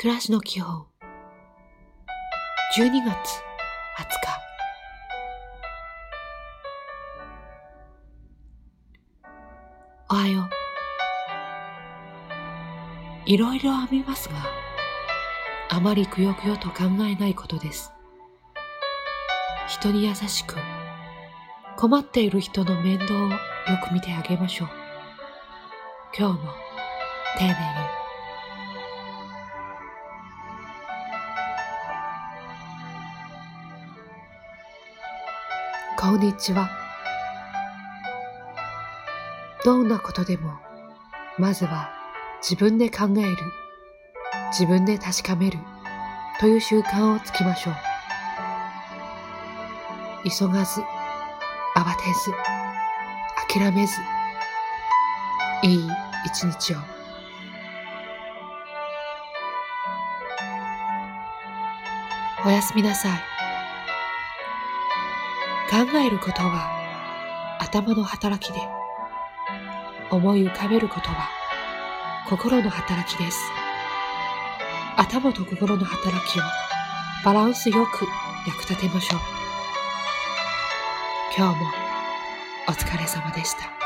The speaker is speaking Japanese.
暮らしの基本12月20日。おはよう。いろいろ編みますがあまりくよくよと考えないことです。人に優しく困っている人の面倒をよく見てあげましょう。今日も丁寧に。こんにちは。どんなことでも、まずは自分で考える、自分で確かめるという習慣をつきましょう。急がず、慌てず、諦めず、いい一日を。おやすみなさい。考えることは頭の働きで、思い浮かべることは心の働きです。頭と心の働きをバランスよく役立てましょう。今日もお疲れ様でした。